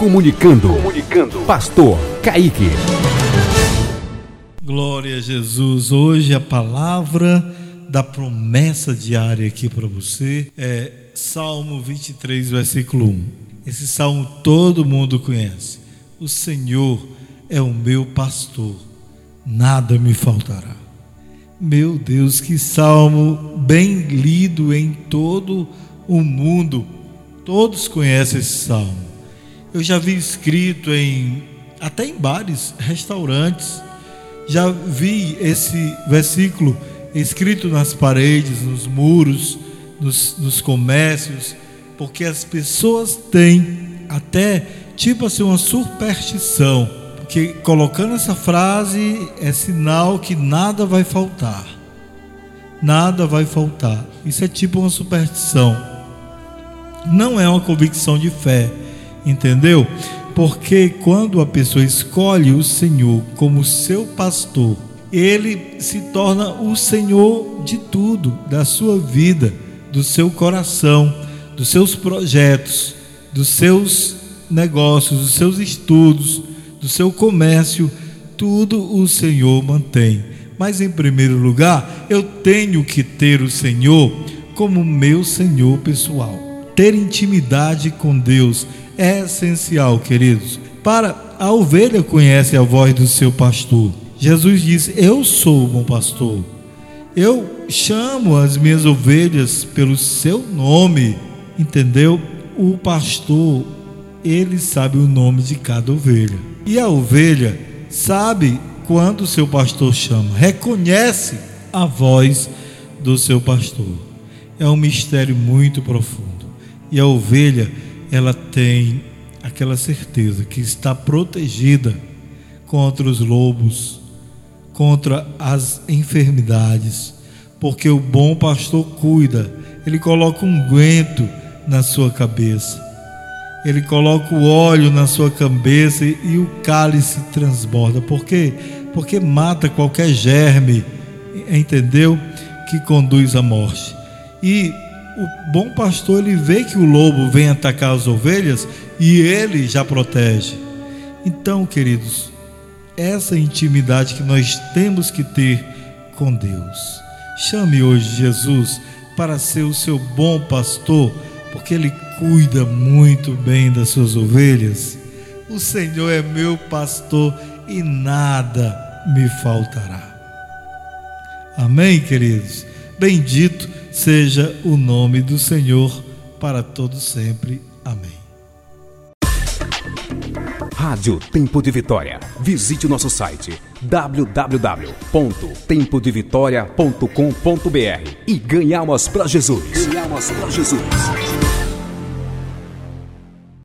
Comunicando. Comunicando. Pastor Kaique. Glória a Jesus. Hoje a palavra da promessa diária aqui para você é Salmo 23, versículo 1. Esse salmo todo mundo conhece. O Senhor é o meu pastor, nada me faltará. Meu Deus, que salmo bem lido em todo o mundo. Todos conhecem esse salmo. Eu já vi escrito em até em bares, restaurantes. Já vi esse versículo escrito nas paredes, nos muros, nos, nos comércios, porque as pessoas têm até tipo assim uma superstição que colocando essa frase é sinal que nada vai faltar. Nada vai faltar. Isso é tipo uma superstição. Não é uma convicção de fé, entendeu? Porque quando a pessoa escolhe o Senhor como seu pastor, ele se torna o Senhor de tudo, da sua vida, do seu coração, dos seus projetos, dos seus negócios, dos seus estudos, do seu comércio, tudo o Senhor mantém. Mas em primeiro lugar, eu tenho que ter o Senhor como meu Senhor pessoal. Ter intimidade com Deus é essencial, queridos. Para a ovelha conhece a voz do seu pastor. Jesus diz: Eu sou o bom pastor. Eu chamo as minhas ovelhas pelo seu nome, entendeu? O pastor, ele sabe o nome de cada ovelha. E a ovelha sabe quando o seu pastor chama, reconhece a voz do seu pastor. É um mistério muito profundo. E a ovelha, ela tem aquela certeza que está protegida contra os lobos, contra as enfermidades, porque o bom pastor cuida, ele coloca um guento na sua cabeça ele coloca o óleo na sua cabeça e o cálice transborda. Por quê? Porque mata qualquer germe, entendeu? Que conduz à morte. E o bom pastor ele vê que o lobo vem atacar as ovelhas e ele já protege. Então, queridos, essa intimidade que nós temos que ter com Deus. Chame hoje Jesus para ser o seu bom pastor porque Ele cuida muito bem das suas ovelhas. O Senhor é meu pastor e nada me faltará. Amém, queridos? Bendito seja o nome do Senhor para todos sempre. Amém. Rádio Tempo de Vitória. Visite o nosso site www.tempodevitoria.com.br e ganhamos para Jesus. Ganhamos para Jesus.